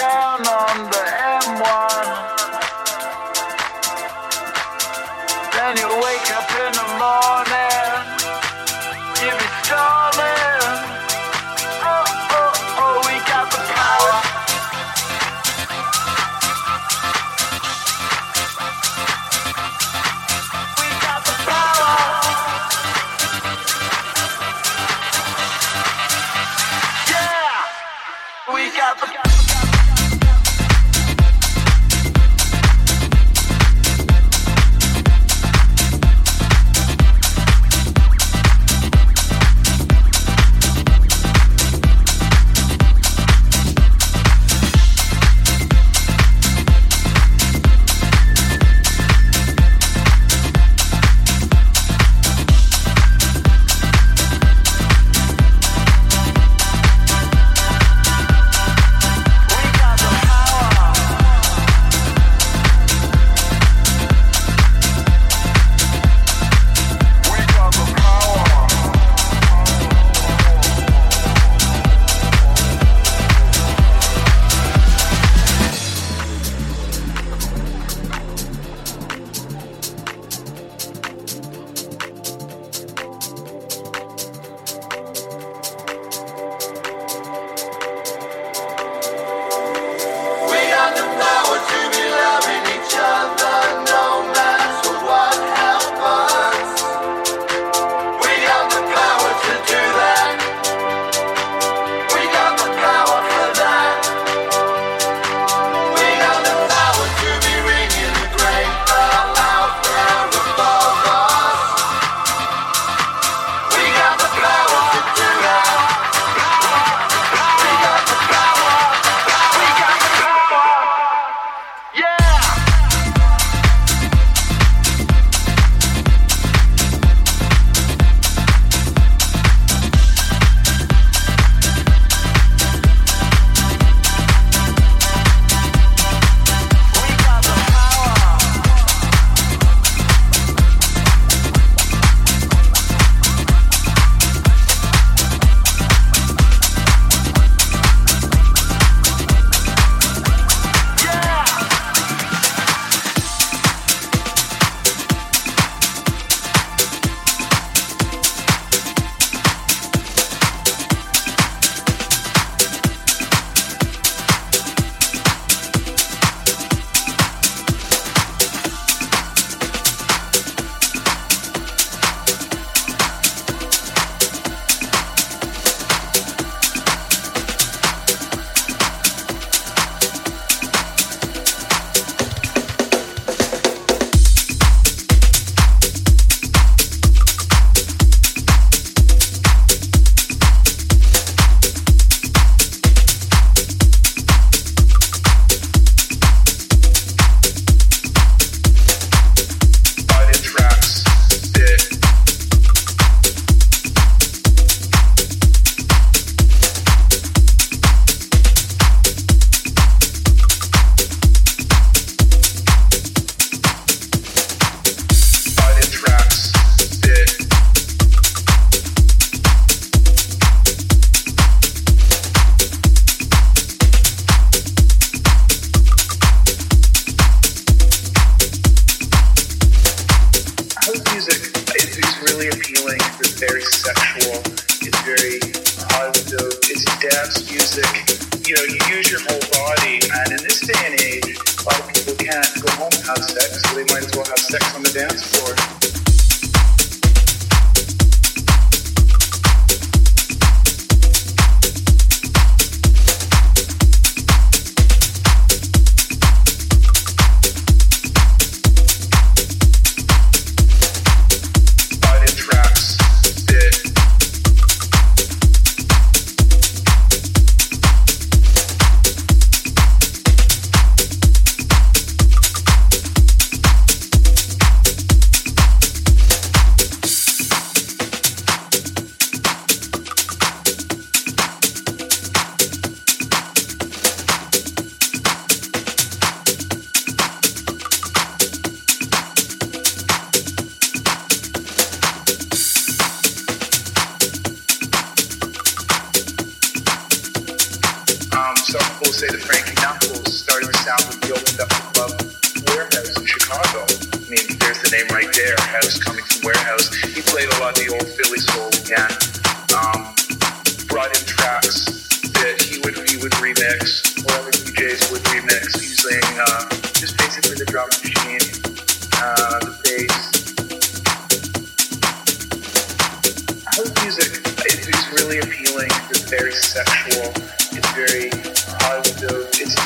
Down on the M1, then you wake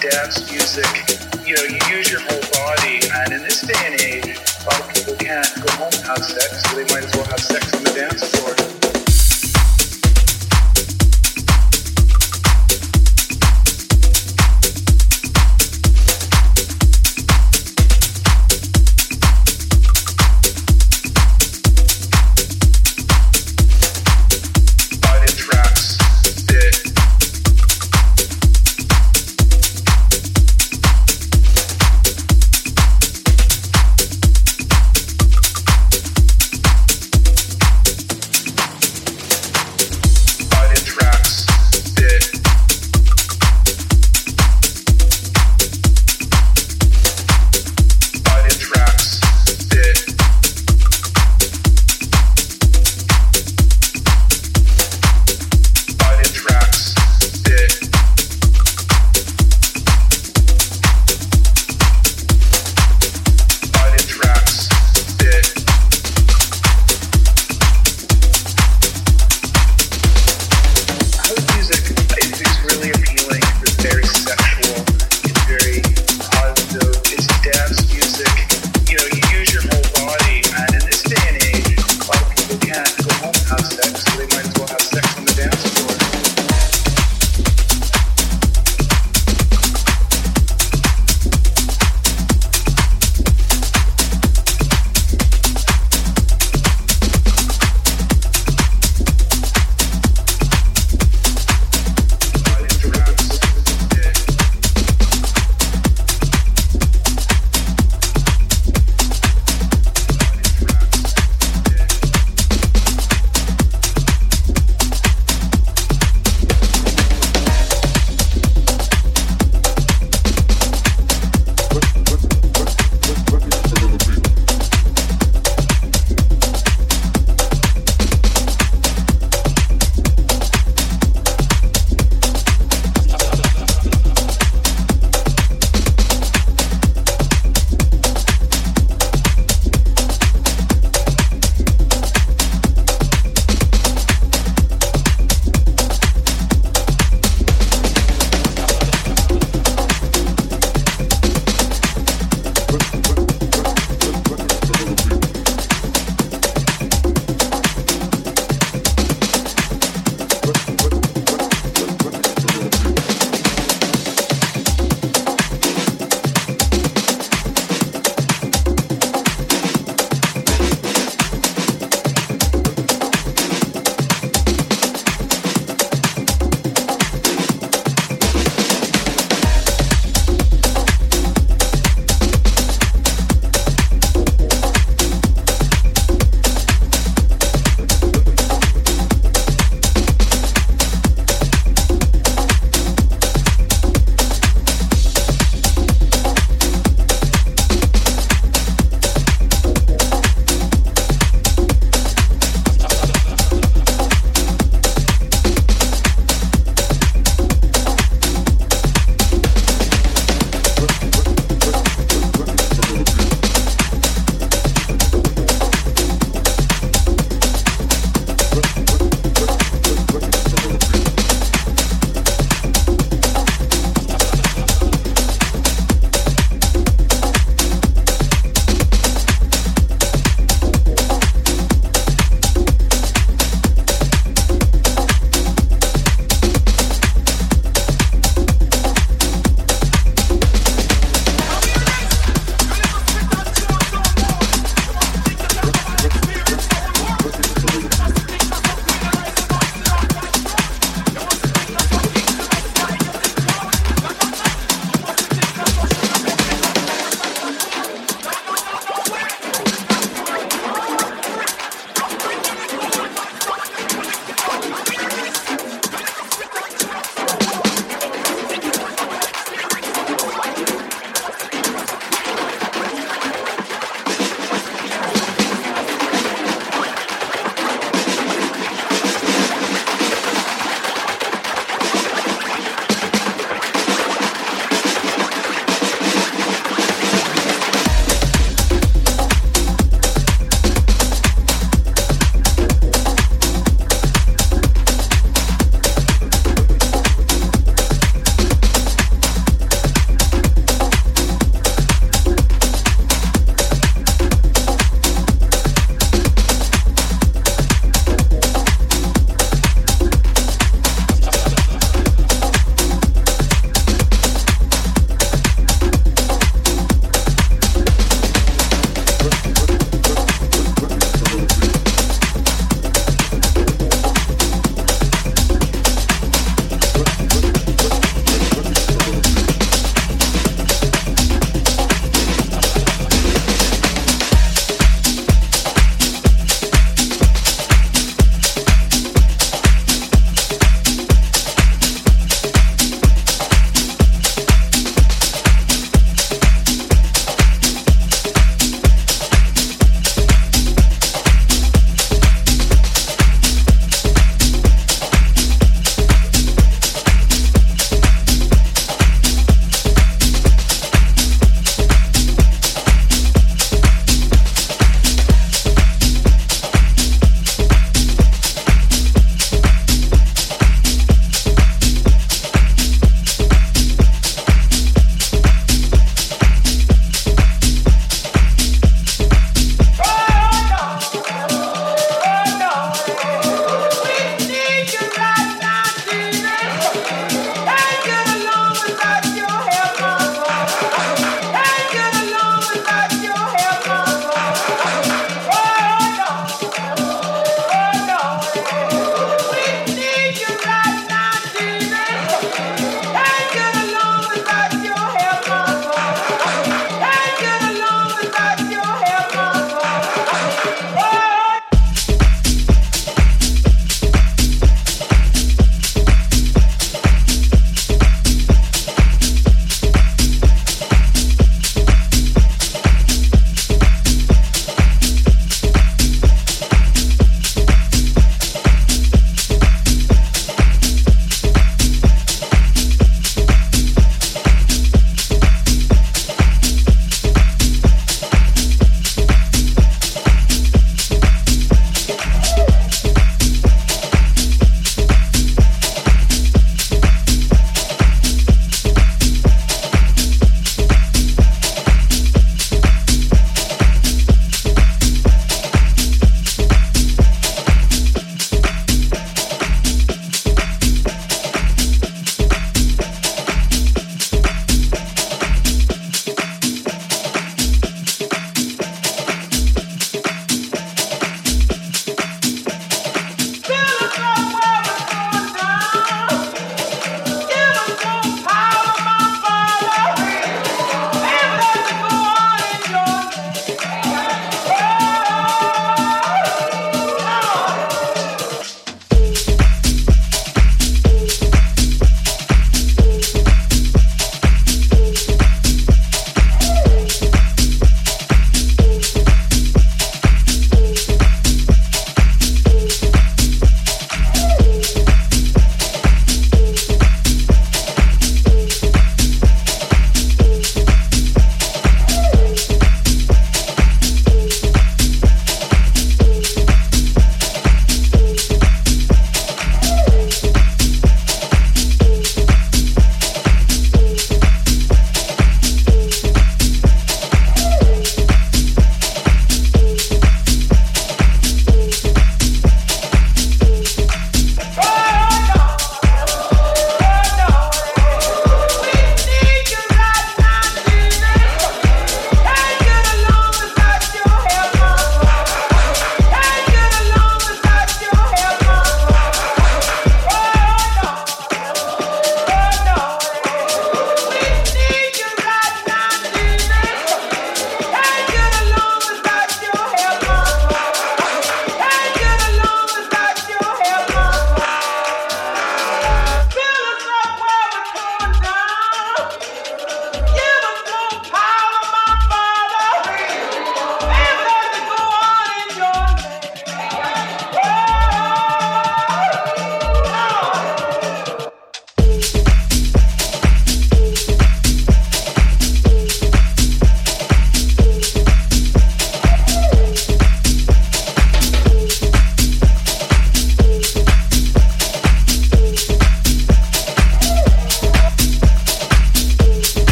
dance music. You know, you use your whole body, and in this day and age, a lot of people can't go home and have sex, so they might as well have sex on the dance floor.